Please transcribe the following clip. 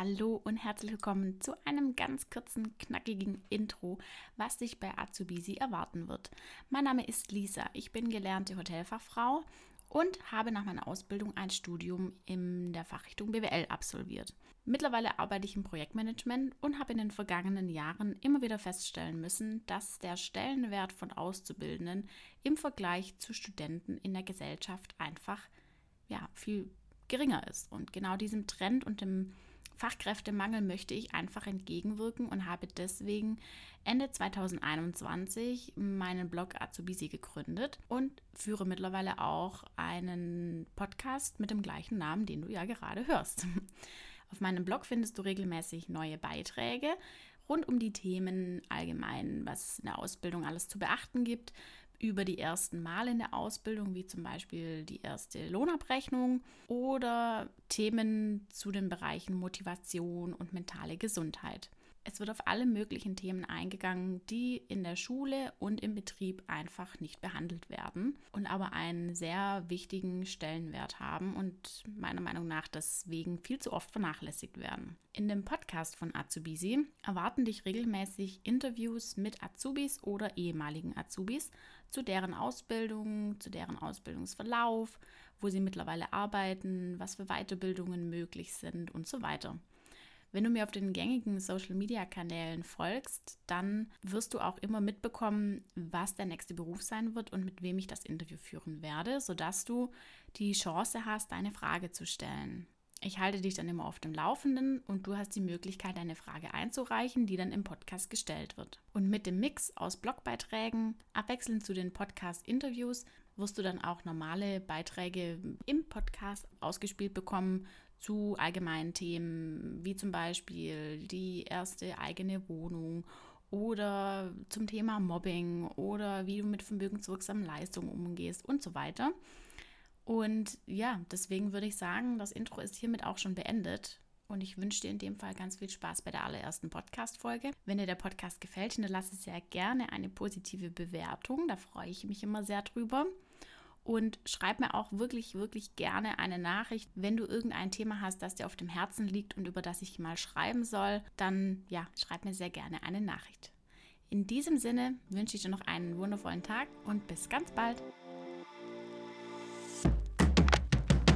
hallo und herzlich willkommen zu einem ganz kurzen, knackigen Intro, was dich bei Azubisi erwarten wird. Mein Name ist Lisa, ich bin gelernte Hotelfachfrau und habe nach meiner Ausbildung ein Studium in der Fachrichtung BWL absolviert. Mittlerweile arbeite ich im Projektmanagement und habe in den vergangenen Jahren immer wieder feststellen müssen, dass der Stellenwert von Auszubildenden im Vergleich zu Studenten in der Gesellschaft einfach ja, viel geringer ist. Und genau diesem Trend und dem Fachkräftemangel möchte ich einfach entgegenwirken und habe deswegen Ende 2021 meinen Blog Azubisi gegründet und führe mittlerweile auch einen Podcast mit dem gleichen Namen, den du ja gerade hörst. Auf meinem Blog findest du regelmäßig neue Beiträge rund um die Themen allgemein, was in der Ausbildung alles zu beachten gibt, über die ersten Male in der Ausbildung, wie zum Beispiel die erste Lohnabrechnung oder Themen zu den Bereichen Motivation und mentale Gesundheit. Es wird auf alle möglichen Themen eingegangen, die in der Schule und im Betrieb einfach nicht behandelt werden und aber einen sehr wichtigen Stellenwert haben und meiner Meinung nach deswegen viel zu oft vernachlässigt werden. In dem Podcast von Azubisi erwarten dich regelmäßig Interviews mit Azubis oder ehemaligen Azubis zu deren Ausbildung, zu deren Ausbildungsverlauf, wo sie mittlerweile arbeiten, was für Weiterbildungen möglich sind und so weiter. Wenn du mir auf den gängigen Social-Media-Kanälen folgst, dann wirst du auch immer mitbekommen, was der nächste Beruf sein wird und mit wem ich das Interview führen werde, sodass du die Chance hast, deine Frage zu stellen. Ich halte dich dann immer auf dem Laufenden und du hast die Möglichkeit, deine Frage einzureichen, die dann im Podcast gestellt wird. Und mit dem Mix aus Blogbeiträgen, abwechselnd zu den Podcast-Interviews, wirst du dann auch normale Beiträge im Podcast ausgespielt bekommen zu allgemeinen Themen, wie zum Beispiel die erste eigene Wohnung oder zum Thema Mobbing oder wie du mit vermögenswirksamen Leistungen umgehst und so weiter. Und ja, deswegen würde ich sagen, das Intro ist hiermit auch schon beendet. Und ich wünsche dir in dem Fall ganz viel Spaß bei der allerersten Podcast-Folge. Wenn dir der Podcast gefällt, hinterlasse sehr gerne eine positive Bewertung. Da freue ich mich immer sehr drüber. Und schreib mir auch wirklich, wirklich gerne eine Nachricht, wenn du irgendein Thema hast, das dir auf dem Herzen liegt und über das ich mal schreiben soll, dann ja, schreib mir sehr gerne eine Nachricht. In diesem Sinne wünsche ich dir noch einen wundervollen Tag und bis ganz bald.